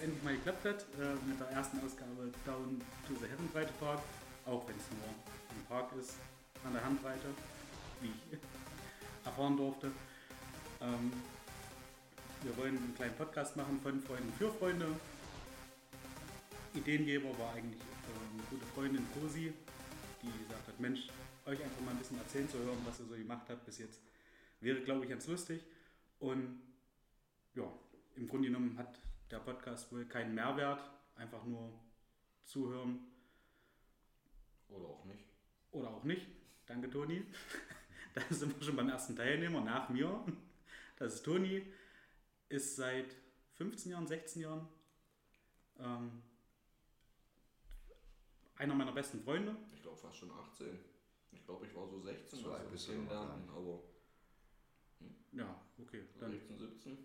Jetzt endlich mal geklappt hat äh, mit der ersten Ausgabe Down to the Herrenbreite Park. Auch wenn es nur ein Park ist, an der Handbreite, wie ich erfahren durfte. Ähm, wir wollen einen kleinen Podcast machen von Freunden für Freunde. Ideengeber war eigentlich äh, eine gute Freundin Cosi, die gesagt hat, Mensch, euch einfach mal ein bisschen erzählen zu hören, was ihr so gemacht habt bis jetzt. Wäre, glaube ich, ganz lustig. Und ja, im Grunde genommen hat der Podcast wohl keinen Mehrwert, einfach nur zuhören Oder auch nicht. oder auch nicht. Danke, Toni. Da sind wir schon beim ersten Teilnehmer nach mir. Das ist Toni, ist seit 15 Jahren, 16 Jahren ähm, einer meiner besten Freunde. Ich glaube fast schon 18. Ich glaube, ich war so 16, So alt als wir gar aber Ja, okay. Dann, 16, 17,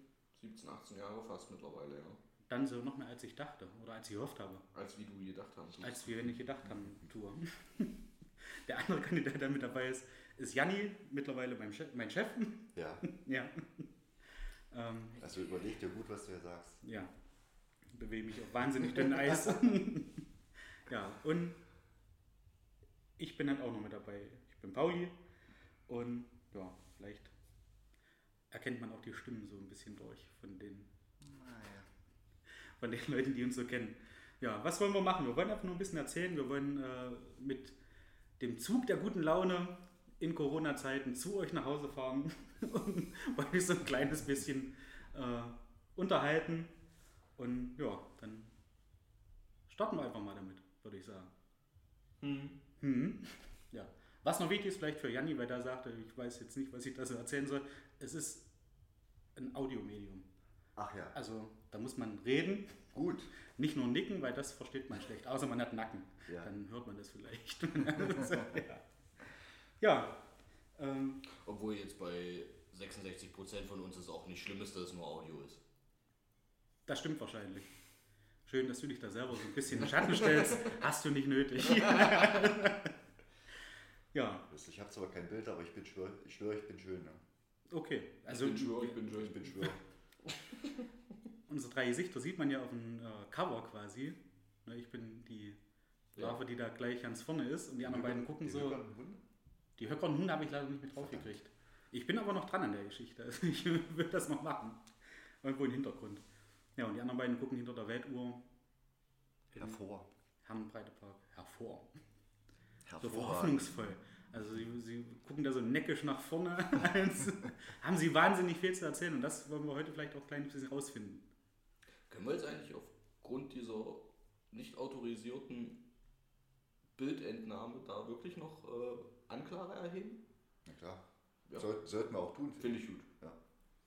17, 18 Jahre fast mittlerweile, ja. dann so noch mehr, als ich dachte oder als ich gehofft habe. Als wie du gedacht hast. Als wir nicht gedacht haben, Tour. Der andere Kandidat, der mit dabei ist, ist Janni, mittlerweile mein Chef. Mein Chef. Ja, Ja. ähm, also überleg dir gut, was du hier sagst. ja. Bewege mich auf wahnsinnig dünnem Eis. ja, und ich bin halt auch noch mit dabei. Ich bin Pauli und ja, vielleicht erkennt man auch die Stimmen so ein bisschen durch von den, von den Leuten, die uns so kennen. Ja, was wollen wir machen? Wir wollen einfach nur ein bisschen erzählen. Wir wollen äh, mit dem Zug der guten Laune in Corona-Zeiten zu euch nach Hause fahren und euch so ein kleines bisschen äh, unterhalten. Und ja, dann starten wir einfach mal damit, würde ich sagen. Hm. Ja. Was noch wichtig ist vielleicht für Janni, weil der sagte, ich weiß jetzt nicht, was ich da so erzählen soll, es ist ein Audiomedium. Ach ja, Also da muss man reden, gut. nicht nur nicken, weil das versteht man schlecht, außer man hat Nacken. Ja. Dann hört man das vielleicht. ja, ja ähm, Obwohl jetzt bei 66% von uns es auch nicht schlimm ist, dass es nur Audio ist. das stimmt wahrscheinlich. Schön, dass du dich da selber so ein bisschen in den Schatten stellst. Hast du nicht nötig. ja, Ich habe zwar kein Bild, aber ich bin schwör, ich schwöre, ich bin schön. Ne? Okay. Also ich bin schwör, ich bin schön. Ich bin schwör. unsere drei Gesichter sieht man ja auf dem äh, Cover quasi. Ne, Ich bin die Ja. Larve, die da gleich ganz vorne ist und die anderen beiden gucken Die so. höckern Hunde? Die Höckern Hunde habe ich leider nicht mit draufgekriegt. Ich bin aber noch dran an der Geschichte. Also ich will das noch machen. Irgendwo im Hintergrund. Ja, und die anderen beiden gucken hinter der Weltuhr Hervor. Herrenbreitepark hervor. So Hervorragend. Also sie, sie gucken da so neckisch nach vorne. als haben sie wahnsinnig viel zu erzählen und das wollen wir heute vielleicht auch ein kleines bisschen rausfinden. Können wir jetzt eigentlich aufgrund dieser nicht autorisierten Bildentnahme da wirklich noch äh, Anklage erheben? Na klar. Ja. Soll, sollten wir auch tun. Finde ich gut. Ja.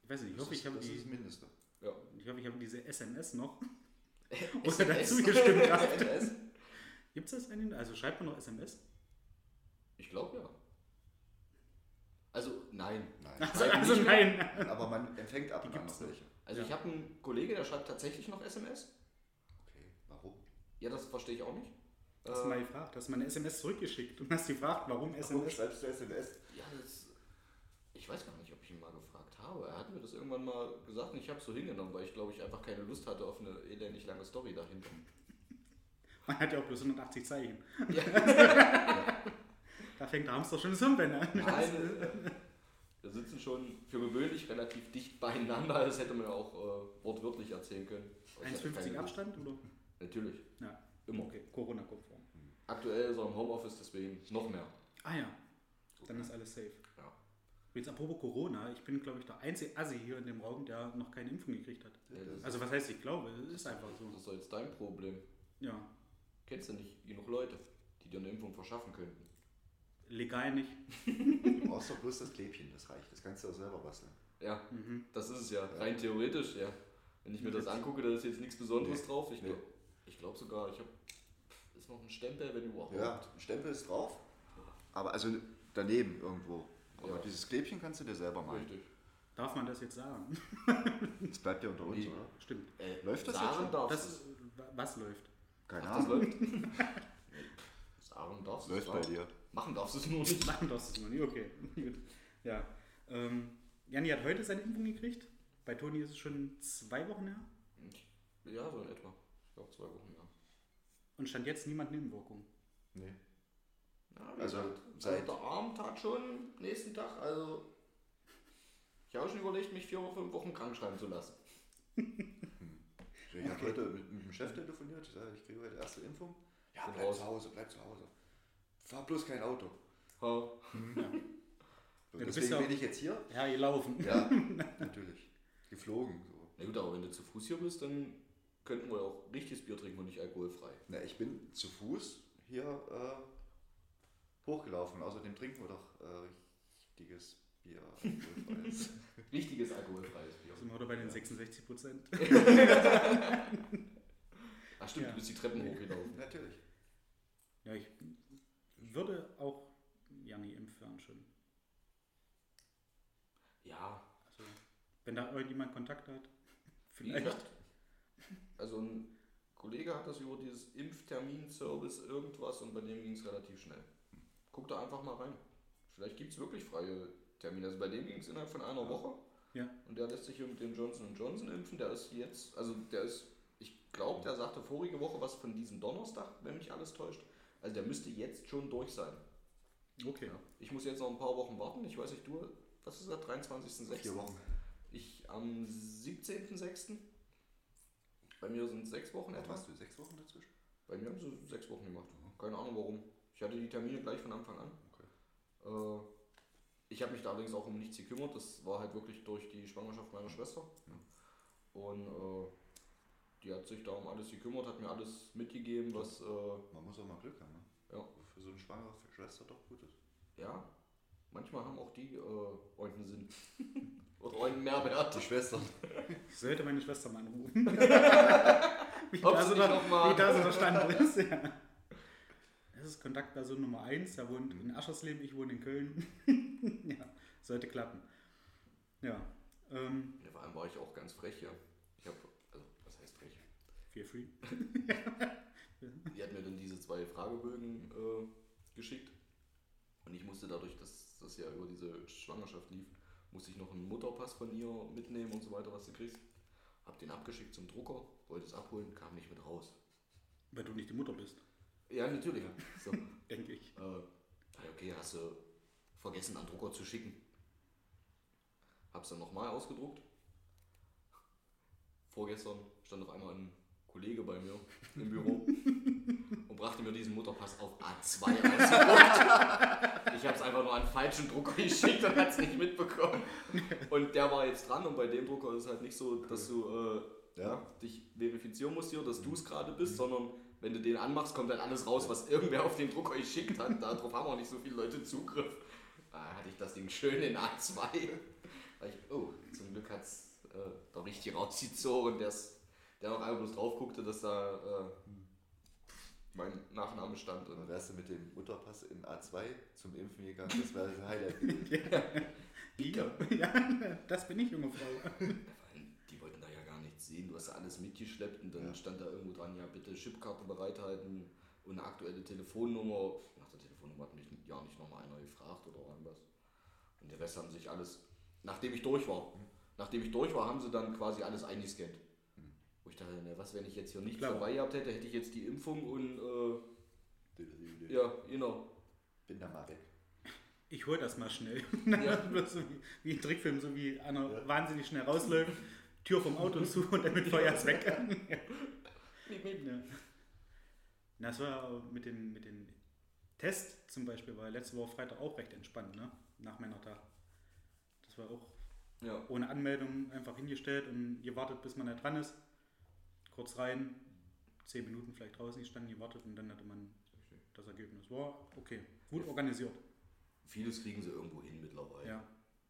Ich weiß nicht, ich hoffe, ist, ich habe das Mindeste. Ja. ich hoffe, ich habe diese SMS noch. Oder dazu gestimmt? Gibt es das einen? Also schreibt man noch SMS? Ich glaube ja. Also nein. Nein. Also, Nein, also nicht nein. Aber man empfängt ab und an noch welche. Also Ja. ich habe einen Kollege, der schreibt tatsächlich noch SMS. Okay, warum? Ja, das verstehe ich auch nicht. Hast du mal gefragt, hast du mal eine SMS zurückgeschickt und hast gefragt, warum Warum SMS? schreibst du SMS? Ja, das. Ich weiß gar nicht, ob ich ihn mal gefragt habe. Er hat mir das irgendwann mal gesagt und ich habe es so hingenommen, weil ich glaube ich einfach keine Lust hatte auf eine elendig lange Story dahinter. Man hat ja auch bloß 180 Zeichen. Ja. Da fängt der Hamster schon Sumpfen an. Nein, wir sitzen schon für gewöhnlich relativ dicht beieinander. Das hätte man ja auch äh, wortwörtlich erzählen können. Aber ich hatte 1,50 keine Lust. Abstand oder? Natürlich. Ja, Immer. okay, Corona-konform. Aktuell so im Homeoffice, deswegen noch mehr. Ah ja, dann ist alles safe. Ja. Jetzt apropos Corona, ich bin, glaube ich, der einzige Assi hier in dem Raum, der noch keine Impfung gekriegt hat. Ja, das, Also was heißt, ich glaube, es ist einfach das so. ist doch jetzt dein Problem. Ja, Kennst du nicht genug Leute, die dir eine Impfung verschaffen könnten? Legal nicht. Du brauchst doch bloß das Klebchen, das reicht. Das kannst du auch selber basteln. Ja, Mhm. das ist es ja. Rein theoretisch, ja. Wenn ich mir das angucke, da ist jetzt nichts Besonderes Nee. drauf. Ich Nee. glaube glaub sogar, ich habe. Ist noch ein Stempel, wenn überhaupt. Ja, ein Stempel ist drauf, aber also daneben irgendwo. Aber Ja. dieses Klebchen kannst du dir selber malen. Richtig. Darf man das jetzt sagen? Das bleibt ja unter uns, Nee. oder? Stimmt. Äh, Läuft das jetzt sagen schon? darfst Das, du. was läuft? Keine Ach, das Ahnung. läuft. sagen darfst du. Läuft es bei dir. Machen darfst du es nur nicht. Machen darfst du es noch nie, okay. Gut. Ja. Ähm, Janni hat heute seine Impfung gekriegt. Bei Toni ist es schon zwei Wochen her. Ja, so in etwa. Ich glaube zwei Wochen, ja. Und stand jetzt niemand Nebenwirkung. Nee. ja wie Also, gesagt, seit- der Arm tat schon nächsten Tag, also. Ich habe schon überlegt, mich vier oder fünf Wochen krank schreiben zu lassen. Ich habe heute mit, mit dem Chef telefoniert. Ich sage, ich kriege heute erste Impfung. Ja, bleib zu Hause, bleib zu Hause. Fahr bloß kein Auto. So, Ja, du bist deswegen ja- bin ich jetzt hier. Ja, ihr laufen. Ja, natürlich. Geflogen. So. Na gut, aber wenn du zu Fuß hier bist, dann könnten wir auch richtiges Bier trinken und nicht alkoholfrei. Na, ich bin zu Fuß hier äh, hochgelaufen. Außerdem trinken wir doch äh, richtiges Bier. alkoholfreies. Richtiges alkoholfreies Bier. Sind wir heute bei den 66 Prozent? Ach stimmt, Ja. du bist die Treppen hochgelaufen. Natürlich. Ja, ich würde auch Janni impfen schon. Ja, Also, wenn da irgendjemand Kontakt hat, vielleicht. gesagt, also ein Kollege hat das über dieses Impfterminservice irgendwas und bei dem ging es relativ schnell. Guck da einfach mal rein. Vielleicht gibt es wirklich freie Termine. Also bei dem ging es innerhalb von einer Woche. Ja. Und der lässt sich hier mit dem Johnson Johnson impfen. Der ist jetzt, also der ist, ich glaube, der sagte vorige Woche was von diesem Donnerstag, wenn mich alles täuscht. Also der müsste jetzt schon durch sein. Okay. Ja. Ich muss jetzt noch ein paar Wochen warten. Ich weiß nicht, du, was ist das, 23.06.? Vier Wochen. Ich am 17.06. Bei mir sind sechs Wochen etwa. machst du? Sechs Wochen dazwischen? Bei mir haben sie sechs Wochen gemacht. Keine Ahnung warum. Ich hatte die Termine gleich von Anfang an. Äh, ich habe mich da allerdings auch um nichts gekümmert. Das war halt wirklich durch die Schwangerschaft meiner Schwester. Und äh, die hat sich da um alles gekümmert, hat mir alles mitgegeben, was, äh, Man muss auch mal Glück haben, ne? Ja. Für so eine schwangere Schwester doch gut ist. ja, manchmal haben auch die äh, irgendeinen Sinn. Oder irgendeinen Mehrwert. Die Schwester. Ich sollte meine Schwester mal anrufen. wie, da so nicht der, noch mal- wie da so der Stand ist. Ja. Das ist Kontaktperson Nummer 1. Er wohnt in Aschersleben, ich wohne in Köln. ja, sollte klappen. Ja, ähm, Ja, vor allem war ich auch ganz frech, ja. Ich habe, also, was heißt frech? Feel free. Die hat mir dann diese zwei Fragebögen äh, geschickt. Und ich musste dadurch, dass das ja über diese Schwangerschaft lief, musste ich noch einen Mutterpass von ihr mitnehmen und so weiter, was du kriegst. Hab den abgeschickt zum Drucker, wollte es abholen, kam nicht mit raus. Weil du nicht die Mutter bist, Ja, natürlich. So, äh, denke ich. okay, hast du vergessen, an Drucker zu schicken. Hab's dann nochmal ausgedruckt. Vorgestern stand auf einmal ein Kollege bei mir im Büro und brachte mir diesen Mutterpass auf A2 ausgedruckt. Ich habe es einfach nur an falschen Drucker geschickt und hat es nicht mitbekommen. Und der war jetzt dran und bei dem Drucker ist es halt nicht so, dass du äh, Ja. dich verifizieren musst hier, dass du es gerade bist, sondern wenn du den anmachst, kommt dann alles raus, was irgendwer auf den Drucker geschickt hat. Darauf haben auch nicht so viele Leute Zugriff. Da hatte ich das Ding schön in A2. Weil ich, oh, zum Glück hat es äh, doch richtig rausgezogen, der's, der noch einmal bloß drauf guckte, dass da äh, mein Nachname stand. Dann Und, wärst du mit dem Mutterpass in A2 zum Impfen gegangen. Das wäre ein Highlight gewesen. Ja, ja, das bin ich, junge Frau. die wollten da ja gar nichts sehen. Du hast ja alles mitgeschleppt und dann Ja. stand da irgendwo dran, ja bitte Chipkarte bereithalten und eine aktuelle Telefonnummer. Nach der Telefonnummer hat mich ja nicht nochmal einer gefragt oder irgendwas. Und der Rest haben sich alles, nachdem ich durch war, nachdem ich durch war, haben sie dann quasi alles eingescannt. Wo ich dachte, ne, was, wenn ich jetzt hier nichts Klar. dabei gehabt hätte, hätte ich jetzt die Impfung und äh, ja, genau. Bin da mal weg. Ich hol das mal schnell. Ja. Bloß so wie, wie ein Trickfilm, so wie einer wahnsinnig schnell rausläuft, Tür vom Auto zu und dann mit Feuer ist weg. ja. Ja. Na, Das war mit den, mit den Test zum Beispiel war letzte Woche Freitag auch recht entspannt, ne? Nach Männertag. Das war auch Ja. ohne Anmeldung einfach hingestellt und gewartet, bis man da dran ist. Kurz rein, zehn Minuten vielleicht draußen gestanden, gewartet und dann hatte man das Ergebnis. War okay, gut organisiert. Vieles kriegen sie irgendwo hin mittlerweile. Ja,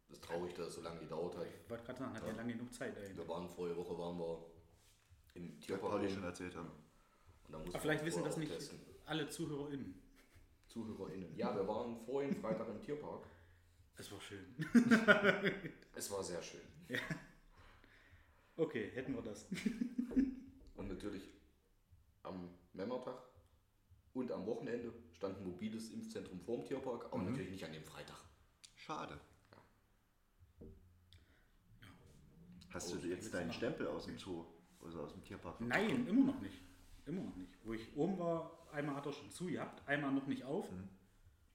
Das ist traurig, dass es so lange gedauert hat. ich wollte gerade sagen, hat ja lange genug Zeit. Ey. Wir waren vorige Woche waren wir im Ja, Tierpark und schon erzählt haben. Aber vielleicht wissen das nicht testen. alle ZuhörerInnen. ZuhörerInnen. Ja, wir waren vorhin Freitag im Tierpark. Es war schön. Es war sehr schön. Okay, hätten wir das. Und natürlich am Männertag und am Wochenende stand ein mobiles Impfzentrum vorm Tierpark, aber natürlich nicht an dem Freitag. Schade. Hast Oh, du jetzt deinen Stempel aus dem Zoo? Also aus dem Tierpark? Nein, immer noch nicht. Immer noch nicht. Wo ich oben war, einmal hat er schon zu gehabt, einmal noch nicht auf. Mhm.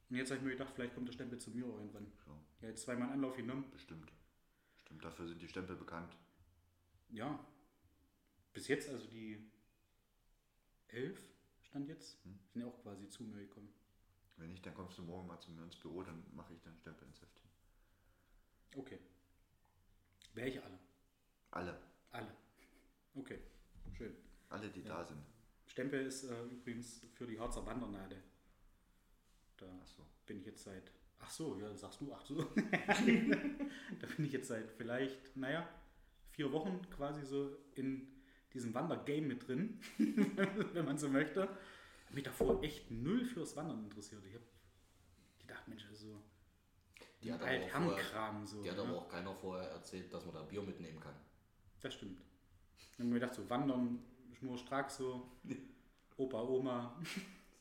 Und jetzt habe ich mir gedacht, vielleicht kommt der Stempel zu mir irgendwann. Ja, Ja, jetzt zweimal Anlauf genommen. bestimmt. Stimmt, dafür sind die Stempel bekannt. Ja. Bis jetzt, also die elf stand jetzt, Hm. sind ja auch quasi zu mir gekommen. Wenn nicht, dann kommst du morgen mal zu mir ins Büro, dann mache ich deinen Stempel ins Heftchen. Okay. Welche alle? Alle. Alle. Okay, schön. Alle, die da sind. Stempel ist äh, übrigens für die Harzer Wandernade. Da Achso. bin ich jetzt seit. Ach so, ja, sagst du, ach so. da bin ich jetzt seit vielleicht, naja, vier Wochen quasi so in diesem Wandergame mit drin, wenn man so möchte. Hab mich davor echt null fürs Wandern interessiert. Ich habe gedacht, Mensch, also Die hat, aber auch vorher, Altham-Kram so. die hat ne? aber auch keiner vorher erzählt, dass man da Bier mitnehmen kann. Das stimmt. Dann habe ich mir gedacht, so wandern, schnurstracks so, Opa, Oma,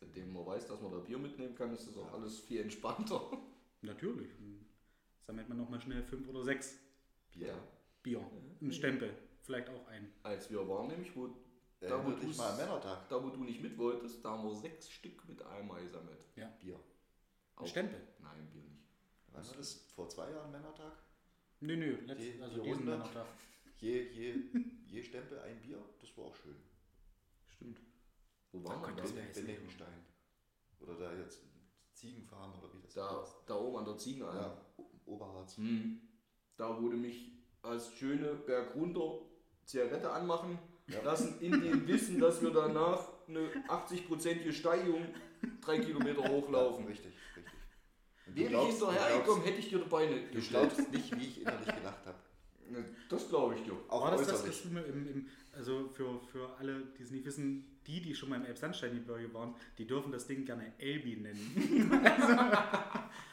Seitdem man weiß, dass man da Bier mitnehmen kann, ist das auch alles viel entspannter. natürlich. Dann sammelt man nochmal schnell fünf oder sechs Bier. Ja. Bier. Ein Stempel, vielleicht auch ein. Als wir waren nämlich, wo, da, wo du's- mal Männertag. da wo du nicht mit wolltest, da haben wir sechs Stück mit einmal gesammelt. Bier. Ein Stempel? Nein, Bier nicht. Wann war das? Vor zwei Jahren Männertag? Nö, nö, letzt, Die- also die diesen Runde? Männertag. Je, je, je Stempel ein Bier, das war auch schön. Stimmt. Wo waren wir das da? hässlich. Beneckenstein. Oder da jetzt Ziegenfarm oder wie das Da, heißt. da oben an der Ziegenalm. Ja, Oberharz. Hm. Da wurde mich als schöne Berg runter Zigarette anmachen lassen, in dem Wissen, dass wir danach eine 80-prozentige Steigung drei Kilometer hochlaufen. Richtig, richtig. Wäre ich hinterhergekommen, hätte ich dir die Beine Du glaubst nicht, wie ich innerlich gelacht habe. Das glaube ich dir. Auch War das das, was du mir im, im, also für, für alle, die es nicht wissen, die, die schon mal im Elbsandsteingebirge waren, die dürfen das Ding gerne Elbi nennen. also,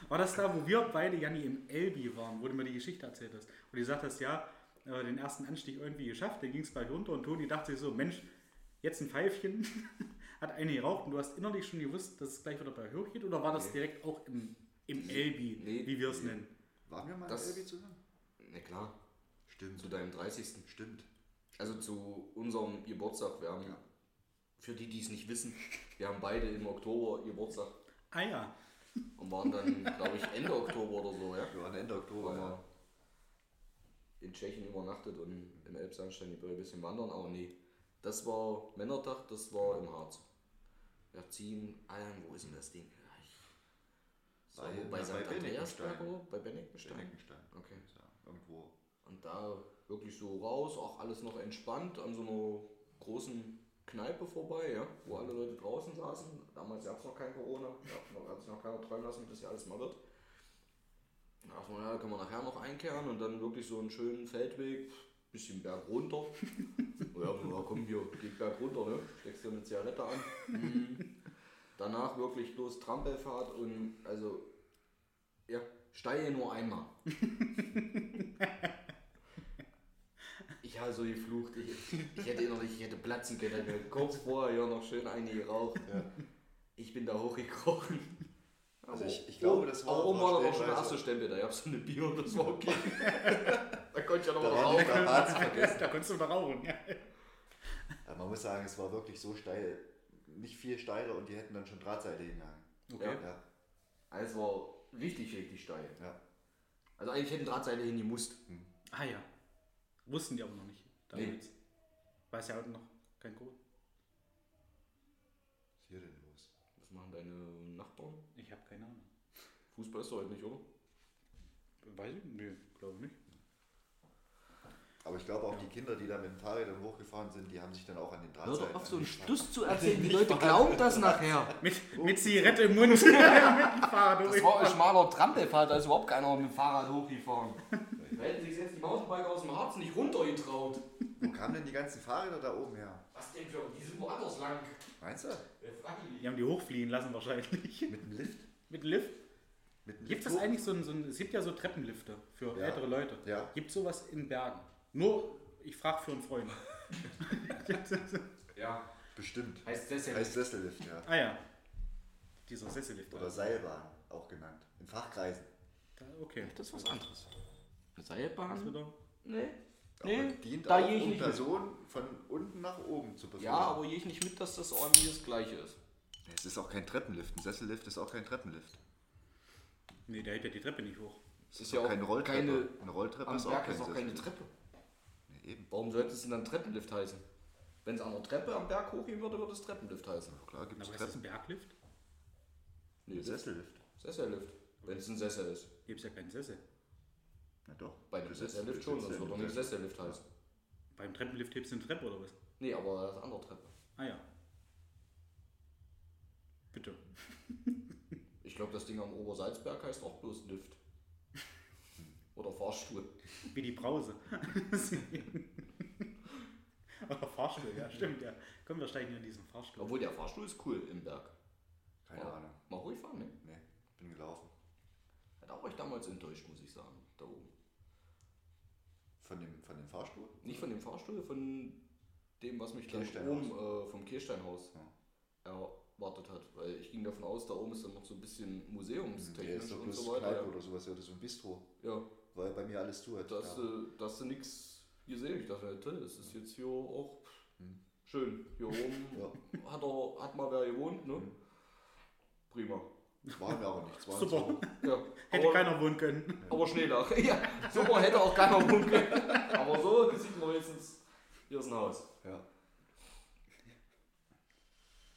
war das da, wo wir beide, Janni, im Elbi waren, wo du mir die Geschichte erzählt hast? Und du gesagt hast, ja, äh, den ersten Anstieg irgendwie geschafft, dann ging es gleich runter und Toni dachte sich so, Mensch, jetzt ein Pfeifchen, hat eine geraucht und du hast innerlich schon gewusst, dass es gleich wieder bei hoch geht oder war das Nee. direkt auch im, im Elbi, Nee. wie wir es nennen? Waren wir mal Das- in Elbi zusammen? Na klar, Stimmt. zu deinem 30. Stimmt. Also zu unserem Geburtstag. Wir haben, Ja. für die, die es nicht wissen, wir haben beide im Oktober Geburtstag Ah ja, und waren dann, glaube ich, Ende Oktober oder so, ja. Wir waren Ende Oktober wir in Tschechien übernachtet und im Elbsandstein ein bisschen wandern, aber nee. Das war Männertag, das war im Harz. Wir ziehen ein, wo ist denn das Ding? So, Bei- bei St. bei Andreasberg oder? Bei Beneckenstein. Beneckenstein. Okay. Ja, irgendwo. Und da wirklich so raus, auch alles noch entspannt, an so einer großen Kneipe vorbei, ja, wo alle Leute draußen saßen. Damals gab es noch kein Corona, noch, hat sich noch keiner träumen lassen, bis ja alles mal wird. Da dachte man, ja, können wir nachher noch einkehren und dann wirklich so einen schönen Feldweg, bisschen berg runter. ja, ja, komm hier, geht berg runter, ne? Steckst dir eine Zigarette an. Mhm. Danach wirklich bloß Trampelfahrt und also, ja, steige nur einmal. Ich habe so geflucht, ich, ich hätte innerlich, ich hätte platzen können, kurz vorher ja noch schön eine geraucht. Ich bin da hochgekrochen. Also ich- ich glaube, das war Aber oben war auch schon der stellenweise- erste Stempel, da gab es so eine Bier und das war okay. da konnte ich ja noch Da mal rauchen. vergessen. da konntest du wieder rauchen. Ja. Ja, man muss sagen, es war wirklich so steil. Nicht viel steiler und die hätten dann schon Drahtseile hingehangen. Okay. Ja, Also es war richtig, richtig steil. ja. Also eigentlich hätten Drahtseile hingemusst. Ah ja. Wussten die aber noch nicht. Nee. Damals. Weiß ja heute noch kein Code. Was ist hier denn los? Was machen deine Nachbarn? Fußball ist doch heute nicht, oder? Weiß ich? Nee, glaube nicht. Aber ich glaube auch die Kinder, die da mit den Fahrrädern hochgefahren sind, die haben sich dann auch an den Hör Drahtseiln doch auf, so einen. Stuss zu erzählen. Die Leute glauben das nachher. Mit, mit Zigarette im Mund. mit dem Fahrrad Das war ein schmaler Trampelfahrt, da ist überhaupt keiner mit dem Fahrrad hochgefahren. Da hätten sich jetzt die Mountainbiker aus dem Harz nicht runtergetraut. Wo kamen denn die ganzen Fahrräder da oben her? Was denn für. Die sind woanders lang. Meinst du? Die haben die hochfliegen lassen wahrscheinlich. Mit dem Lift? Mit Lift. Mit dem Gibt Lift es eigentlich so ein, so ein, es gibt ja so Treppenlifte für Ja. ältere Leute. Ja. Gibt es sowas in Bergen? Nur, ich frage für einen Freund. Ja, Bestimmt. heißt das ja Heißt Sessellift, ja. Ah ja. Dieser Sessellift. Oder Seilbahn, auch genannt. In Fachkreisen. Da- Okay. Das ist was anderes. Eine Seilbahn? wieder. Nee. Aber dient da auch, gehe ich um nicht mit. Personen von unten nach oben zu befördern. Ja, aber gehe ich nicht mit, dass das irgendwie das gleiche ist. Es ist auch kein Treppenlift. Ein Sessellift ist auch kein Treppenlift. Nee, der hält ja die Treppe nicht hoch. Es ist auch ja auch keine Rolltreppe. keine. Eine Rolltreppe Am ist auch Berg kein ist auch keine. Treppe. Nee, eben. Warum sollte es denn dann Treppenlift heißen? Wenn es an der Treppe am Berg hochgehen würde, würde es Treppenlift heißen. Klar gibt es aber ist das Treppen. ein Berglift? Nee, Sessellift. Sessellift. Wenn es ein Sessel ist. Gibt es ja keinen Sessel. Na doch. Bei sitzt- Sessellift schon, das würde im doch nicht Sessel. Sessellift heißen. Beim Treppenlift hebst du eine Treppe oder was? Nee, aber das andere Treppe. Ah ja. Bitte. Ich glaube, das Ding am Obersalzberg heißt auch bloß Lift. Oder Fahrstuhl. Wie die Brause. oder Fahrstuhl, ja, stimmt, ja. Komm, wir steigen in diesen Fahrstuhl. Obwohl der Fahrstuhl ist cool im Berg. Keine Mal- Ahnung. Mal ruhig fahren, ne? Nee, bin gelaufen. Hat auch euch damals enttäuscht, muss ich sagen, da oben. Von dem, von dem Fahrstuhl? Nicht von dem Fahrstuhl, von dem, was mich dann oben äh, vom Kirchsteinhaus erwartet hat. Weil ich ging davon aus, da oben ist dann noch so ein bisschen museumstechnisch ist doch und so weiter. Kneipe oder sowas, oder so ein Bistro. Ja, Weil bei mir alles zu hat. da hast Ja. du, da hast du nichts gesehen. Ich dachte, ja, das ist jetzt hier auch Hm. schön. Hier oben Ja. hat, er, hat mal wer gewohnt, ne? Hm. Prima. Waren wir aber nicht. Es waren Super. Ja, Hätte aber, keiner wohnen können. aber Schneedach. Ja, super hätte auch keiner wohnen können. Aber so sieht man wenigstens, hier ist ein Haus. Ja.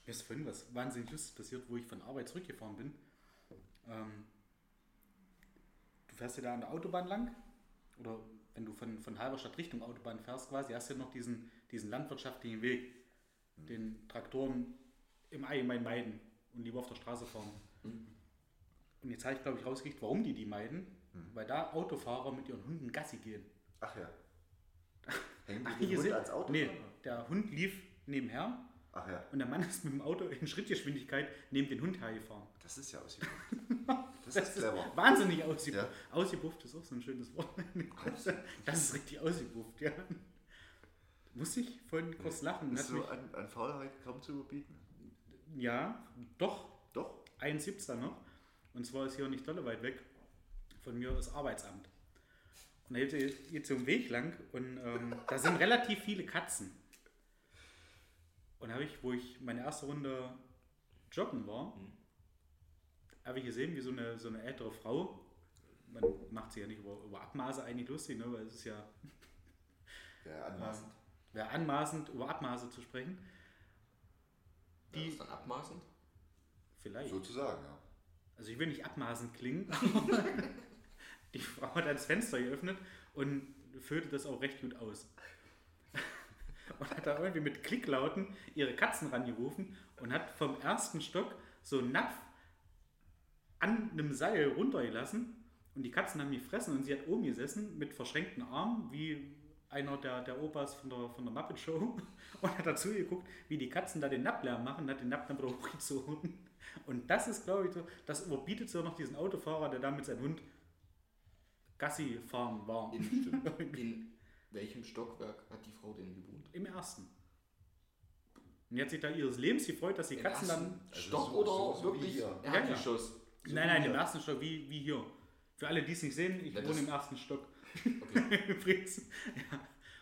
Mir ist vorhin was wahnsinnig Lustiges passiert, wo ich von Arbeit zurückgefahren bin. Ähm, du fährst ja da an der Autobahn lang. Oder wenn du von, von Halberstadt Richtung Autobahn fährst, quasi, hast du ja noch diesen, diesen landwirtschaftlichen Weg, den Traktoren im Allgemeinen meiden und lieber auf der Straße fahren. Und jetzt habe ich, glaube ich, rausgekriegt, warum die die meiden. Weil da Autofahrer mit ihren Hunden Gassi gehen. Ach ja. Hängen Ach, die den Hund sind- ans Auto? Nee, der Hund lief nebenher Ach ja. und der Mann ist mit dem Auto in Schrittgeschwindigkeit neben den Hund hergefahren. Das ist ja ausgebucht. Das ist clever. Wahnsinnig ausgebufft. Ja. Ausgebufft ist auch so ein schönes Wort. Das ist richtig ausgebufft, ja. Muss ich vorhin kurz lachen. Ist so mich, an, an Faulheit kaum zu überbieten. ja, doch, Gibt's da noch. Und zwar ist hier nicht dolle weit weg. Von mir das Arbeitsamt. Und da geht so ein Weg lang und ähm, da sind relativ viele Katzen. Und habe ich, wo ich meine erste Runde joggen war, habe ich gesehen, wie so eine, so eine ältere Frau, man macht sich ja nicht über, über Abmaße eigentlich lustig, ne, weil es ist ja Ja, anmaßend. wäre anmaßend, über Abmaße zu sprechen. Die Die ist dann abmaßend. Vielleicht. Sozusagen, ja. Also ich will nicht abmaßend klingen, aber die Frau hat das Fenster geöffnet und füllte das auch recht gut aus. Und hat da irgendwie mit Klicklauten ihre Katzen rangerufen und hat vom ersten Stock so einen Napf an einem Seil runtergelassen und die Katzen haben gefressen und sie hat oben gesessen mit verschränkten Armen, wie einer der, der Opas von der, von der Muppet Show und hat dazu geguckt, wie die Katzen da den Napplärm machen und hat den Napp dann wieder hochgezogen. Und das ist, glaube ich, so, das überbietet so noch diesen Autofahrer, der da mit seinem Hund Gassi fahren war. In, in welchem Stockwerk hat die Frau denn gewohnt? Im ersten. Und die hat sich da ihres Lebens gefreut, dass die Im Katzen ersten dann. Also Stock so- oder so- so wirklich hier. Ja, Erdgeschoss? So nein, nein, im ersten Stock, wie, wie hier. Für alle, die es nicht sehen, ich Ja, wohne im ersten Stock. Okay. Übrigens.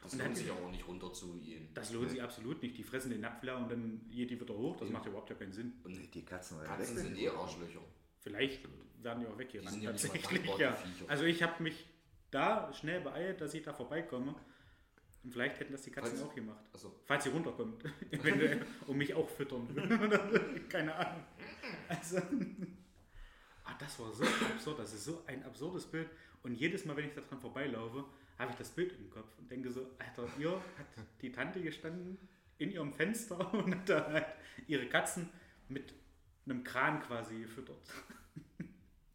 Das Und lohnt sich die- aber auch nicht runter zu gehen. Das lohnt sich absolut nicht. Die fressen den Napf leer und dann geht die wieder hoch. Das Ja. macht ja überhaupt ja keinen Sinn. Und Die Katzen Katzen sind wenn- eh Arschlöcher. Vielleicht werden die auch Die weggerannt. sind ja nicht mal Tatsächlich, ja. die Viecher. Also ich habe mich da schnell beeilt, dass ich da vorbeikomme. Und vielleicht hätten das die Katzen Falls- auch gemacht. Also, Falls sie runterkommt. Eventuell, um mich auch füttern würde. Keine Ahnung. Also, Ah, das war so absurd, das ist so ein absurdes Bild. Und jedes Mal, wenn ich daran vorbeilaufe, habe ich das Bild im Kopf und denke so, Alter, ihr hat die Tante gestanden in ihrem Fenster und hat da halt ihre Katzen mit einem Kran quasi gefüttert.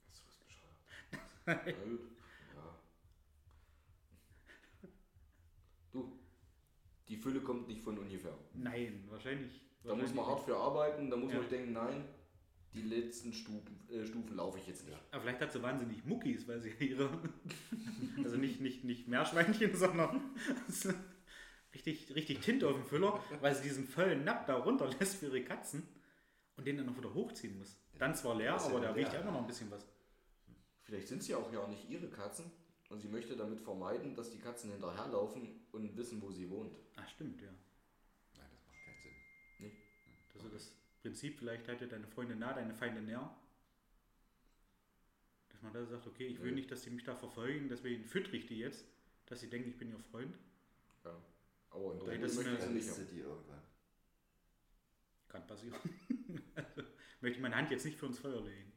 Das ist was bescheuert. Na gut. Ja. Du, die Fülle kommt nicht von ungefähr. Nein, wahrscheinlich. Da muss wahrscheinlich man hart für arbeiten, da muss Ja. man denken, nein, die letzten Stufen, äh, Stufen laufe ich jetzt nicht. Aber vielleicht hat sie wahnsinnig Muckis, weil sie ihre. Also nicht, nicht, nicht Meerschweinchen, sondern richtig, richtig Tinte auf dem Füller, weil sie diesen vollen Napp da runterlässt für ihre Katzen und den dann noch wieder hochziehen muss. Dann zwar leer, aber da riecht ja immer noch ein bisschen was. Vielleicht sind sie auch ja nicht ihre Katzen und sie möchte damit vermeiden, dass die Katzen hinterherlaufen und wissen, wo sie wohnt. Ah, stimmt, ja. Nein, das macht keinen Sinn. Also das Prinzip, vielleicht hat ja deine Freunde nah, deine Feinde näher. Dass man da sagt, okay, ich will Ja. nicht, dass sie mich da verfolgen, deswegen füttere ich die jetzt, dass sie denken, ich bin ihr Freund. Ja. Aber in der Regel das möchte eine- ich sie die irgendwann. Kann passieren. also, möchte ich meine Hand jetzt nicht für uns Feuer legen.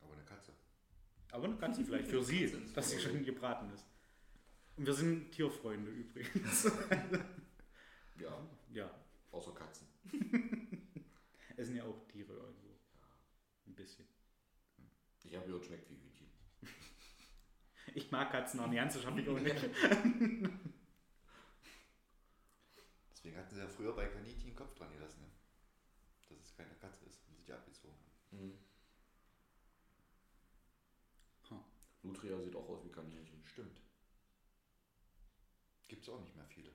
Aber eine Katze. Aber eine Katze vielleicht für sie, dass sie schon gebraten ist. Und wir sind Tierfreunde übrigens. Ja, ja, außer Katzen. essen ja auch Tiere irgendwo. Ein bisschen. Ich habe gehört, schmeckt wie Hühnchen. Ich mag Katzen auch nicht, ganz so schaffe ich auch nicht. Deswegen hatten sie ja früher bei Kaninchen den Kopf dran gelassen. Ne? Dass es keine Katze ist und sie die abgezogen haben. Mhm. Huh. Nutria sieht auch aus wie Kaninchen. Stimmt. Gibt es auch nicht mehr viele.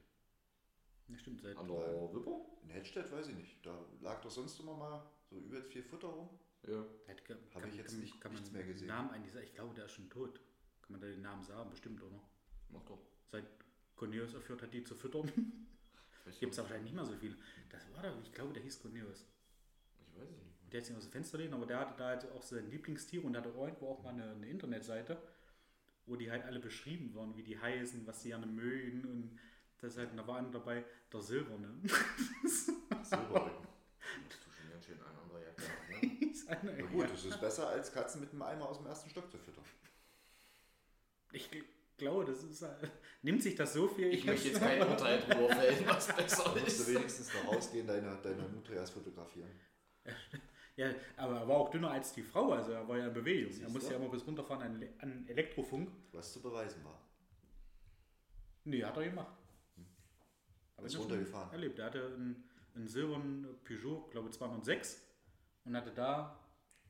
Ja, stimmt, seit An der Wipper? In Hedstedt weiß ich nicht. Da lag doch sonst immer mal so übelst viel Futter rum. Ja. seit kann, Hab ich jetzt nicht- kann man nichts mehr gesehen. den Namen eigentlich sagen? Ich glaube, der ist schon tot. Kann man da den Namen sagen? Bestimmt, oder? Mach doch. Seit Cornelius aufgehört hat, die zu füttern, gibt es wahrscheinlich nicht mehr so viele. Das war da, ich glaube, der hieß Cornelius. Ich weiß es nicht. Der jetzt nicht aus dem Fenster lehnen, aber der hatte da halt auch sein Lieblingstier und hatte irgendwo auch mal eine, eine Internetseite, wo die halt alle beschrieben waren, wie die heißen, was sie gerne mögen und das halt, und da war einer dabei, der Silberne. Silberrücken. Musst du schon ganz schön ein anderer Jacke haben, ne? Ist einer- Na gut, ja. das ist besser als Katzen mit einem Eimer aus dem ersten Stock zu füttern. Ich glaube, das ist, äh, nimmt sich das so viel. Ich möchte jetzt kein Urteil drüber fällen, was besser Da musst du ist. wenigstens noch rausgehen, deine, deine Nutrias fotografieren. Ja, aber er war auch dünner als die Frau, also er war ja in Bewegung. Er Siehst musste du? ja immer bis runterfahren an Elektrofunk. Was zu beweisen war. Nee, hat er gemacht. Aber Ist runtergefahren. Erlebt. Er hatte einen, einen silbernen Peugeot, glaube ich 206 und hatte da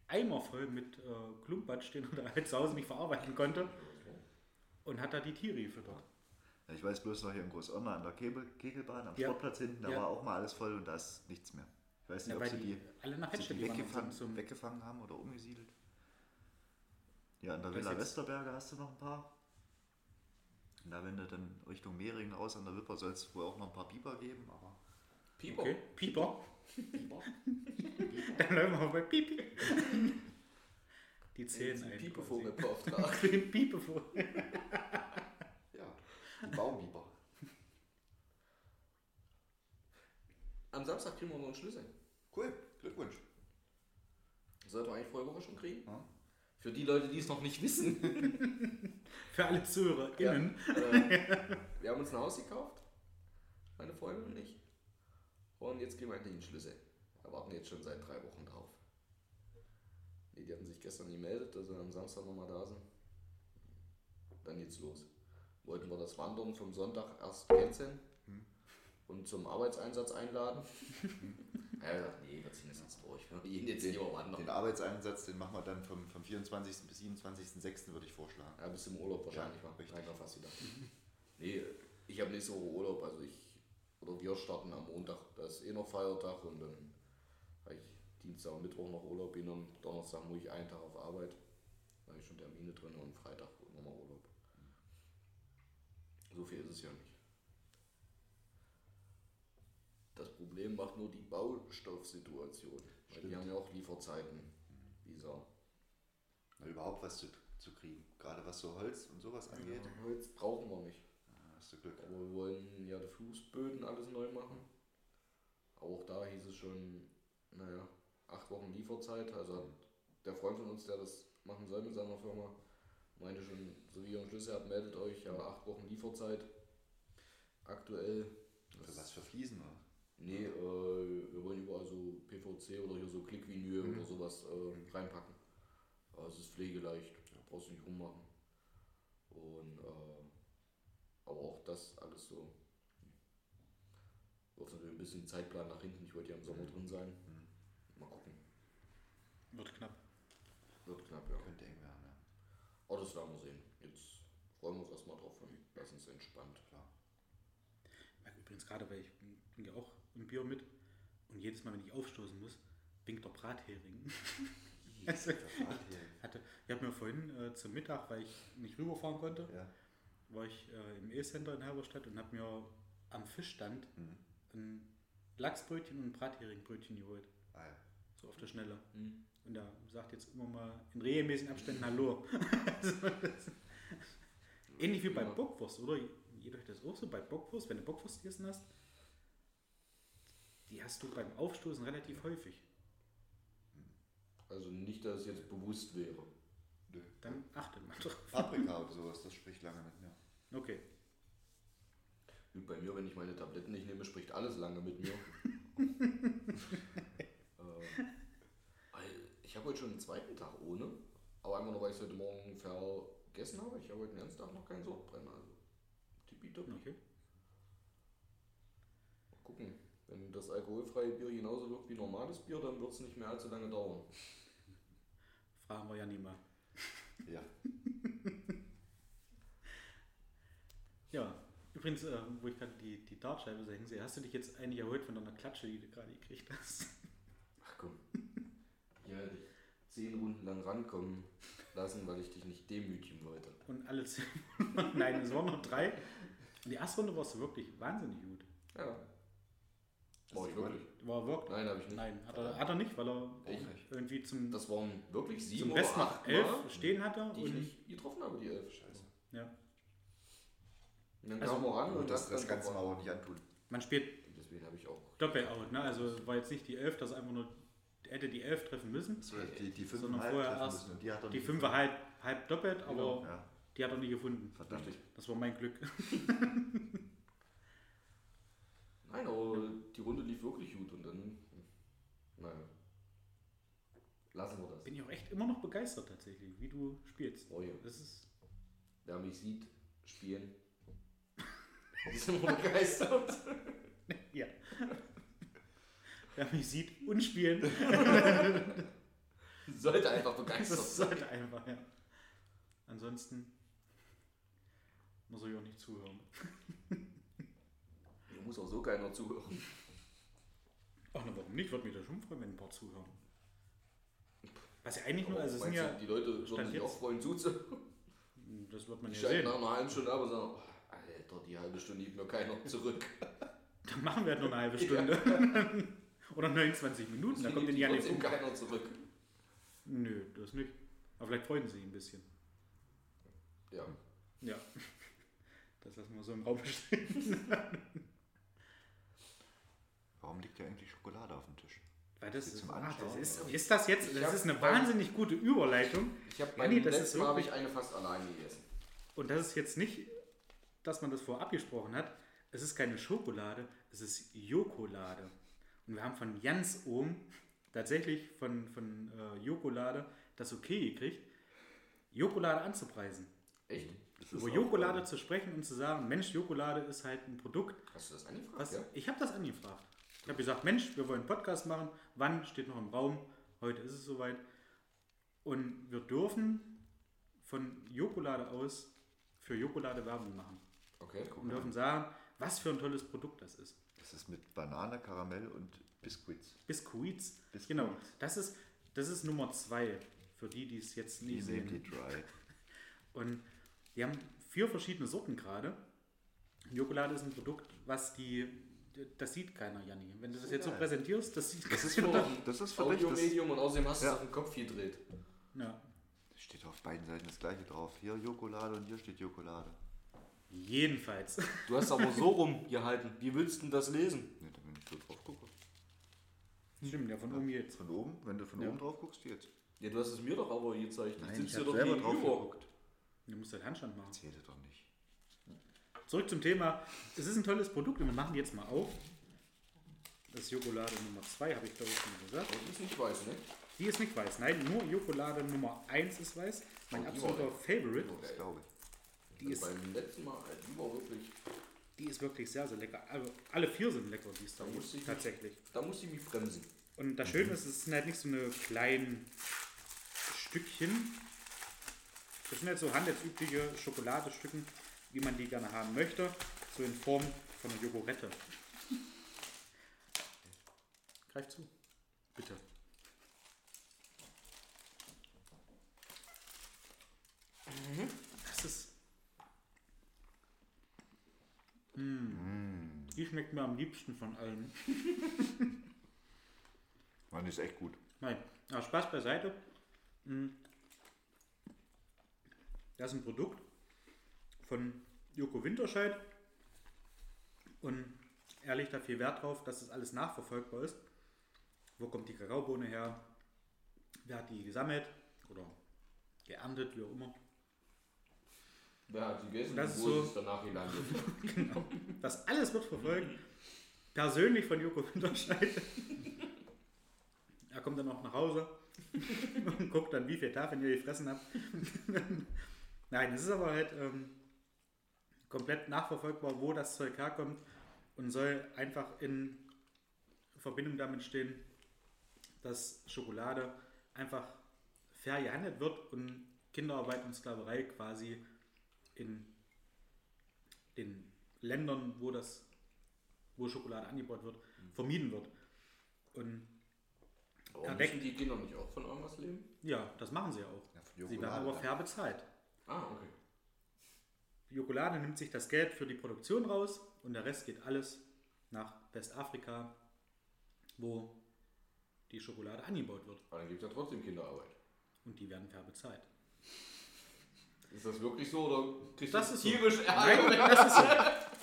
Eimer voll mit äh, Klumpatsch, den er halt zu Hause nicht verarbeiten konnte und hat da die Tiere gefüttert. Ja, Ich weiß bloß noch hier in Großirna an der Kebel, Kegelbahn am Ja. Sportplatz hinten, da Ja. war auch mal alles voll und da ist nichts mehr. Ich weiß nicht, ob sie die die, alle nach sie die weggefangen, weggefangen haben oder umgesiedelt. Ja, an der Villa jetzt- Westerberge hast du noch ein paar. Und da, wenn du dann Richtung Mehringen raus an der Wipper soll es wohl auch noch ein paar Pieper geben, aber Pieper. Okay, Pieper. Pieper. Dann läuft wir bei Pipi. Die Zähne ein beauftragt. Den Piepevogel. ja, die Baumbieber. Am Samstag kriegen wir noch einen Schlüssel. Cool, Glückwunsch. Sollten wir eigentlich vorige Woche schon kriegen? Ja. Für die Leute, die es noch nicht wissen. Für alle ZuhörerInnen. äh, wir haben uns ein Haus gekauft. Meine Freundin und ich. Und jetzt kriegen wir endlich einen Schlüssel. Wir warten jetzt schon seit drei Wochen drauf. Nee, die hatten sich gestern gemeldet, dass sie am Samstag nochmal da sind. Dann geht's los. Wollten wir das Wandern vom Sonntag erst canceln und zum Arbeitseinsatz einladen. Er hat gesagt, nee, wir ziehen das jetzt durch. Wir gehen jetzt Den, lieber wandern. den Arbeitseinsatz, den machen wir dann vom, vom 24. bis 27.06. würde ich vorschlagen. Ja, bis im Urlaub wahrscheinlich Ja, war. richtig. Nein, war fast wieder. Nee, ich habe nächste Woche Urlaub, also ich, oder wir starten am Montag, da ist eh noch Feiertag und dann habe ich Dienstag und Mittwoch noch Urlaub genommen, Donnerstag muss ich einen Tag auf Arbeit, da habe ich schon Termine drin und Freitag nochmal Urlaub. So viel ist es ja nicht. Das Problem macht nur die Baustoffsituation, weil die Stimmt. haben ja auch Lieferzeiten, wie Sau. Na, überhaupt was zu, zu kriegen. Gerade was so Holz und sowas angeht. Ja, Holz brauchen wir nicht. Ah, Hast du Glück. Aber wir wollen ja die Fußböden alles neu machen. Auch da hieß es schon, naja, acht Wochen Lieferzeit. Also hat der Freund von uns, der das machen soll mit seiner Firma. Meinte schon, so wie ihr einen Schlüssel habt, meldet euch. Ja, acht Wochen Lieferzeit. Aktuell. Für was für Fliesen, oder? Nee, äh, wir wollen überall so PVC oder hier so Klickvinyl Mhm. oder sowas äh, reinpacken. Aber es ist pflegeleicht, brauchst du nicht rummachen. Und äh, aber auch das alles so. Wird natürlich ein bisschen Zeitplan nach hinten. Ich wollte ja im Sommer drin sein. Mhm. Mal gucken. Wird knapp. Wird knapp, ja. Könnte eng werden, ja. Aber das werden wir sehen. Jetzt freuen wir uns erstmal drauf und lassen es entspannt. Klar. Ich merke übrigens gerade, weil ich bin ja auch im Bier mit und jedes Mal, wenn ich aufstoßen muss, winkt der Brathering. also, hatte, ich habe mir vorhin äh, zum Mittag, weil ich nicht rüberfahren konnte, Ja. war ich äh, im E-Center in Halberstadt und habe mir am Fischstand Mhm. ein Lachsbrötchen und ein Bratheringsbrötchen geholt. Ah, ja. So auf der Schnelle. Hm. Und er sagt jetzt immer mal in regelmäßigen Abständen Hallo. Also Ähnlich wie bei. Bockwurst, oder? Geht euch das auch so bei Bockwurst, wenn du Bockwurst gegessen hast? Die hast du beim Aufstoßen relativ häufig. Also nicht, dass es jetzt bewusst wäre. Nö. Dann achtet mal drauf. Paprika oder sowas, das spricht lange mit mir. Okay. Gut, bei mir, wenn ich meine Tabletten nicht nehme, spricht alles lange mit mir. äh, weil ich habe heute schon einen zweiten Tag ohne, aber einfach nur, weil ich es heute Morgen vergessen habe. Ich habe heute den ganzen Tag noch keinen Sodbrenner. Also tippitoppi. okay. Mal gucken. Wenn das alkoholfreie Bier genauso wirkt wie normales Bier, dann wird es nicht mehr allzu lange dauern. Fragen wir ja nie mal. Ja. Ja, übrigens, äh, wo ich gerade die, die Dartscheibe so sehe, hast du dich jetzt eigentlich erholt von deiner Klatsche, die du gerade gekriegt hast? Ach komm. Hier hätte ich zehn Runden lang rankommen lassen, weil ich dich nicht demütigen wollte. Und alle zehn Nein, es waren noch drei. Die erste Runde warst du wirklich wahnsinnig gut. Ja. War ich wirklich? War wirklich. Nein, habe ich nicht. Nein, hat er, hat er nicht, weil er Ich- irgendwie zum, Das waren wirklich sieben zum noch acht elf Mal, stehen hatte. die ich nicht getroffen habe, die elf. Scheiße. ja. Und dann Also, kam er ran und das, das mir verloren. aber nicht antun. Man spielt Deswegen habe ich auch. Doppel-Out, ne? Also war jetzt nicht die elf, dass er einfach nur hätte die elf treffen müssen. So, die, die fünf Sondern halb vorher treffen erst müssen und die hat Die fünf war halb, halb doppelt, aber Ja, die hat er nie gefunden. verdammt. Das war mein Glück. Nein, aber die Runde lief wirklich gut und dann. Naja. Lassen wir das. Bin ich auch echt immer noch begeistert tatsächlich, wie du spielst. Oh ja. Das ist Wer mich sieht, spielen. ist immer begeistert. ja. Wer mich sieht und spielen, Sollte einfach begeistert das sein. sollte einfach, ja. Ansonsten muss ich auch nicht zuhören. Mir muss auch so keiner zuhören. Ach, na, warum nicht? Würde mich da schon freuen, wenn ein paar zuhören. Was ja eigentlich nur, also es sind ja, die Leute würden sich auch freuen zuzuhören. das wird man Die ja sehen. nach einer halben Stunde ab und sagen, oh, Alter, die halbe Stunde gibt mir keiner zurück. Dann machen wir halt nur eine halbe Stunde. Oder 29 Minuten, dann Deswegen kommt die ja nicht trotzdem um. keiner zurück. Nö, das nicht. Aber vielleicht freuen sie sich ein bisschen. Ja. Ja. Das lassen wir so im Raum stehen. Warum liegt ja eigentlich Schokolade auf dem Tisch? Weil das ist, das Anschauen, ist, ist das jetzt, Ich das ist eine beim- wahnsinnig gute Überleitung. Ich habe Ja, beim nee, das ist letzten Mal habe ich eine fast alleine gegessen. Und das ist jetzt nicht, dass man das vorab gesprochen hat. Es ist keine Schokolade, es ist Jokolade. Und wir haben von Jans Ohm tatsächlich von, von äh, Jokolade das okay gekriegt, Jokolade anzupreisen. Echt? Ist Über Jokolade zu sprechen und zu sagen, Mensch, Jokolade ist halt ein Produkt, Hast du das angefragt? Was? Ja. Ich habe das angefragt. Ich habe gesagt, Mensch, wir wollen einen Podcast machen. Wann steht noch im Raum? Heute ist es soweit. Und wir dürfen von Jokolade aus für Jokolade Werbung machen. Okay. Und dürfen sagen, was für ein tolles Produkt das ist. Das ist mit Banane, Karamell und Biscuits. Biscuits. Biscuits. Genau. Das ist, das ist Nummer zwei. Für die, die es jetzt Die nicht nehmen die sehen. dry. Und die haben vier verschiedene Sorten gerade. Jokolade ist ein Produkt, was die. Das sieht keiner, Janni. Wenn du das jetzt so präsentierst, das sieht Das ist keiner. für dich. Das ist für dich. Das Audiomedium und außerdem hast du Ja. es auf den Kopf gedreht. Ja. steht auf beiden Seiten das gleiche drauf. Hier Jokolade und hier steht Jokolade. Jedenfalls. Du hast aber so rumgehalten. Wie willst du denn das lesen? Ne, wenn ich so drauf gucke. Stimmt, ja, von oben jetzt. Von oben, wenn du von Ja. oben drauf guckst, jetzt. Ja, du hast es mir doch aber gezeigt. Ich Nein, sitze ich dir habe doch selber drauf geguckt. Du musst halt Handstand machen. Zählte doch nicht. Zurück zum Thema. Es ist ein tolles Produkt und wir machen die jetzt mal auf. Das ist Jokolade Nummer 2, habe ich glaube ich schon gesagt. Das ist nicht weiß, ne? Die ist nicht weiß. Nein, nur Jokolade Nummer 1 ist weiß. Mein Und die absoluter war- Favorite. Glaube ich. Die ist, Beim letzten Mal, die war wirklich. die ist wirklich sehr, sehr lecker. Also alle vier sind lecker, die es da Da muss ich- Tatsächlich. Da muss ich mich bremsen. Und das Schöne ist, es sind halt nicht so eine kleinen Stückchen. Das sind halt so handelsübliche Schokoladestücken, wie man die gerne haben möchte. So in Form von einer Jogurette. Greif zu. Bitte. Das ist. Mm. Die schmeckt mir am liebsten von allen. Mann, ist echt gut. Nein, aber Spaß beiseite. Mm. Das ist ein Produkt von Joko Winterscheid und er legt da viel Wert drauf, dass das alles nachverfolgbar ist. Wo kommt die Kakaobohne her? Wer hat die gesammelt oder geerntet, wie auch immer. Wer hat die gegessen Das und ist so- ist danach gelandet? Das alles wird verfolgt. Persönlich von Joko Winterscheid. Er kommt dann auch nach Hause und guckt dann, wie viele Tafeln ihr gefressen habt. Nein, es ist aber halt ähm, komplett nachverfolgbar, wo das Zeug herkommt und soll einfach in Verbindung damit stehen, dass Schokolade einfach fair gehandelt wird und Kinderarbeit und Sklaverei quasi in den Ländern, wo das, wo Schokolade angebaut wird, vermieden wird. Und Ja, müssen die Kinder nicht auch von irgendwas leben? ja, das machen sie auch. Ja, von sie werden aber fair bezahlt. Ah, okay. Die Jokolade nimmt sich das Geld für die Produktion raus und der Rest geht alles nach Westafrika, wo die Schokolade angebaut wird. Aber dann gibt es ja trotzdem Kinderarbeit. Und die werden fair bezahlt. Ist das wirklich so oder kriegst Das du ist so. tierisch Ärger, Nein, das ist so.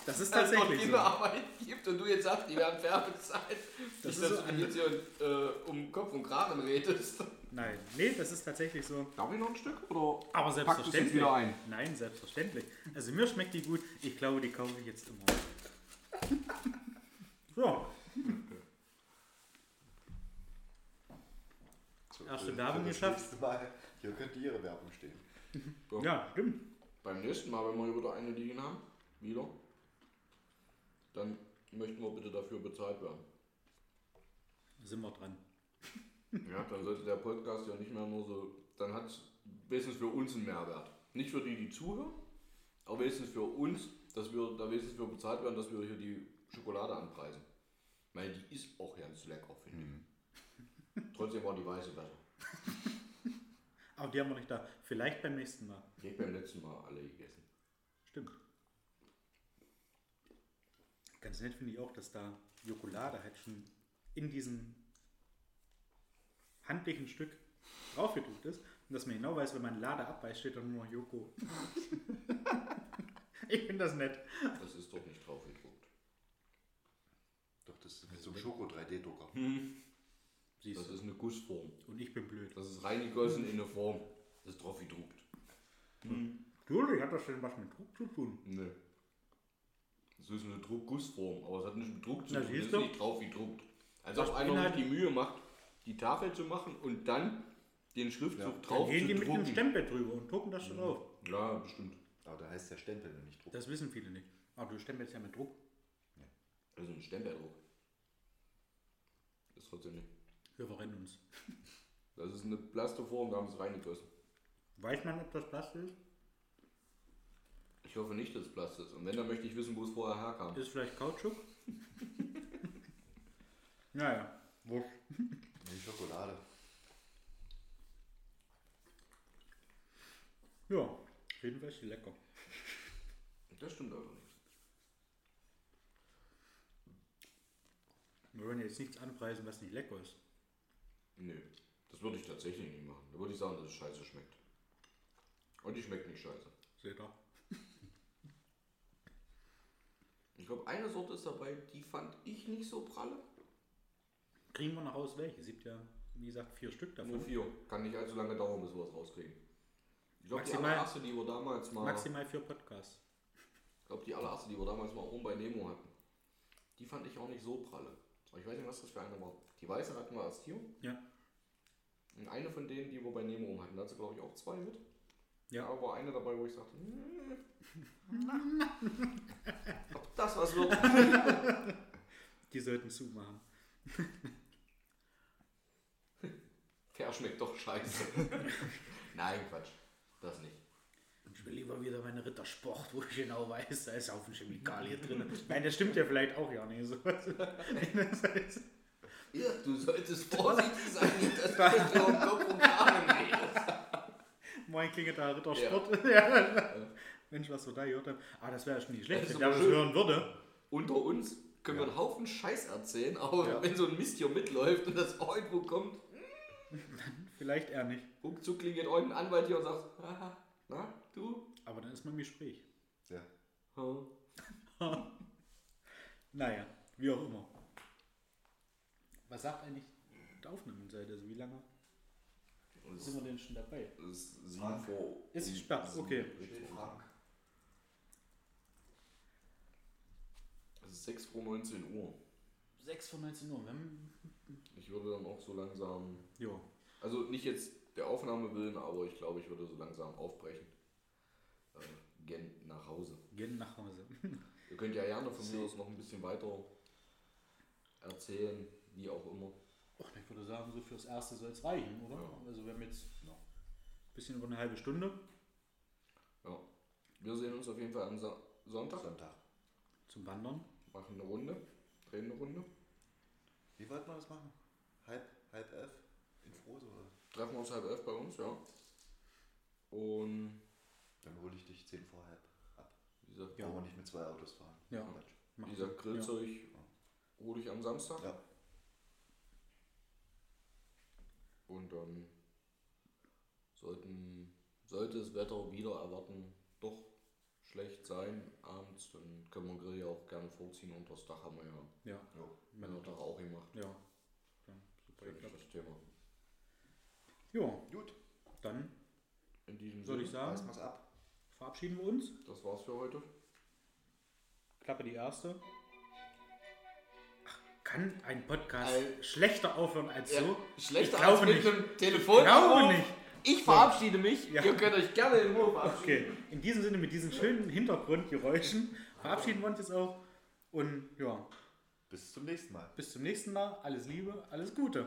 Das ist tatsächlich so. Kinderarbeit gibt und du jetzt sagst, die werden fair bezahlt? Das Nicht, dass so du jetzt hier äh, um Kopf und Kragen redest. Nein, nee, das ist tatsächlich so. Darf ich noch ein Stück? Oder Aber packst du es selbstverständlich. wieder ein? Nein, selbstverständlich. Also mir schmeckt die gut. Ich glaube, die kaufe ich jetzt immer. So, Erste Werbung geschafft. Mal. Hier könnte Ihre Werbung stehen. Ja. ja, stimmt. Beim nächsten Mal, wenn wir wieder eine liegen haben, wieder, dann möchten wir bitte dafür bezahlt werden. Sind wir dran. Ja, dann sollte der Podcast ja nicht mehr nur so, dann hat es wenigstens für uns einen Mehrwert. Nicht für die, die zuhören, aber wenigstens für uns, dass wir da wenigstens für bezahlt werden, dass wir hier die Schokolade anpreisen. Weil die ist auch ganz lecker, finde ich. Trotzdem war die weiße besser. Aber die haben wir nicht da. Vielleicht beim nächsten Mal. Die hab ich beim letzten Mal alle gegessen. Stimmt. Ganz nett finde ich auch, dass da Jokolade halt schon in diesem handlichen Stück draufgedruckt ist. Und dass man genau weiß, wenn man Lade abbeißt, steht dann nur Joko. ich finde das nett. Das ist doch nicht drauf gedruckt. Doch, das ist mit so einem Schoko-3D-Drucker. Siehst Das du. ist eine Gussform. Und ich bin blöd. Das ist reingegossen in eine Form. Das ist drauf gedruckt. Natürlich hat das denn was mit Druck zu tun. Nö. Das ist eine Druckgussform, aber es hat nicht mit Druck zu Na, tun. Siehst ist du? nicht drauf gedruckt. Als Was ob einer die Mühe macht, die Tafel zu machen und dann den Schriftzug Ja. Dann drauf gehen zu die mit dem. Stempel drüber und drucken das schon drauf. Ja, bestimmt. Aber da heißt der Stempel und nicht Druck. Das wissen viele nicht. Aber du stempelst ja mit Druck. Das ist ein Stempeldruck. Das ist trotzdem nicht. Wir verrennen uns. Das ist eine Plastoform, da haben sie es reingegossen. Weiß man, ob das Plastik ist? Ich hoffe nicht, dass es Plast ist. Und wenn, dann möchte ich wissen, wo es vorher herkam. Ist vielleicht Kautschuk? naja, wurscht. Schokolade. Ja, auf jeden Fall ist die lecker. Das stimmt aber nicht. Wir wollen jetzt nichts anpreisen, was nicht lecker ist. Nö. Das würde ich tatsächlich nicht machen. Da würde ich sagen, dass es scheiße schmeckt. Und die schmeckt nicht scheiße. Seht ihr? Ich glaube, eine Sorte ist dabei, die fand ich nicht so pralle. Kriegen wir noch raus, welche? Es gibt ja wie gesagt, vier Stück Nur davon. vier. Kann nicht allzu lange dauern, bis wir was rauskriegen. Ich glaube, die allererste, die wir damals mal. Maximal vier Podcasts. Ich glaube, die allererste, die wir damals mal oben bei Nemo hatten, die fand ich auch nicht so pralle. Aber ich weiß nicht, was das für eine war. Die weiße hatten wir erst hier. Ja. Und eine von denen, die wir bei Nemo hatten, da glaube ich, auch zwei mit. Ja. Aber war eine dabei, wo ich sagte, "Hm, ob das was wird. Die sollten zumachen. Der schmeckt doch scheiße. Nein, Quatsch. Das nicht. Ich will lieber wieder meine Rittersport, wo ich genau weiß, da ist auch ein Chemikalie drin. Nein, das stimmt ja vielleicht auch ja nicht so. Das heißt, Ja, du solltest vorsichtig sein, nicht, dass du dir um Kopf und Kragen redest. Moin klingelt da Rittersport. Ja. Mensch, was wir da gehört haben. Ah, das wäre schon nicht schlecht, wenn aber das hören würde. Unter uns können wir einen Haufen Scheiß erzählen, aber Ja. wenn so ein Mist hier mitläuft und das irgendwo kommt, Vielleicht eher nicht. ruckzuck klingelt irgendein Anwalt hier und sagt, "Haha, na, du? Aber dann ist man im Gespräch. Ja. Ha. Naja, wie auch immer. Was sagt eigentlich die Aufnahmeseite? Also wie lange Und sind wir denn schon dabei? es ist sieben vor. Ist gesperrt, okay. Steht Frank. Es ist 6 vor 19 Uhr. 6 von 19 Uhr. Wenn, Ich würde dann auch so langsam, jo. also nicht jetzt der Aufnahme willen, aber ich glaube, ich würde so langsam aufbrechen. Äh, gern nach Hause. Gehen nach Hause. Ihr könnt ja gerne von mir aus noch ein bisschen weiter erzählen, wie auch immer. Och, ich würde sagen, so fürs Erste soll es reichen, oder? Ja. Also wir haben jetzt ein bisschen über eine halbe Stunde Ja. Wir sehen uns auf jeden Fall am Sa Sonntag. Sonntag. zum Wandern. Machen eine Runde, drehen eine Runde. Wie wollten wir das machen? Halb, halb elf? In Frohse oder? Treffen wir uns halb elf bei uns, ja. Und Dann hole ich dich zehn vor halb ab. wie gesagt, Ja. Wir nicht mit zwei Autos fahren. Ja. Quatsch. wie gesagt. Grillzeug hole ich am Samstag. Ja. Und dann sollten, sollte das Wetter wieder erwarten doch schlecht sein abends, dann können wir Grill ja auch gerne vorziehen und das Dach haben wir ja Ja, wenn Männertag wir auch gemacht. Ja. Das Thema. Ja, Gut, dann In diesem würde ich sagen, es ab. verabschieden wir uns. das war's für heute. Klappe die erste. Ach, kann ein Podcast Ein- schlechter aufhören als so? Schlechter Ich glaube als mit nicht. einem Telefon. Ich glaube nicht. Ich verabschiede mich. Ja. Ihr könnt euch gerne in Ruhe verabschieden. Okay, in diesem Sinne mit diesen schönen Hintergrundgeräuschen verabschieden wir uns jetzt auch. Und ja, Bis zum nächsten Mal. bis zum nächsten Mal. Alles Liebe, alles Gute.